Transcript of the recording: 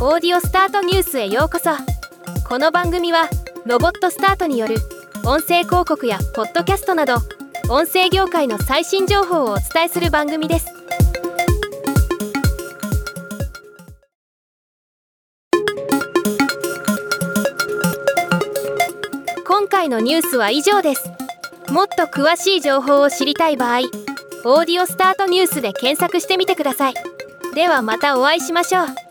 オーディオスタートニュースへようこそ。この番組はロボットスタートによる音声広告やポッドキャストなど音声業界の最新情報をお伝えする番組です。今回のニュースは以上です。もっと詳しい情報を知りたい場合「オーディオスタートニュース」で検索してみてください。ではまたお会いしましょう。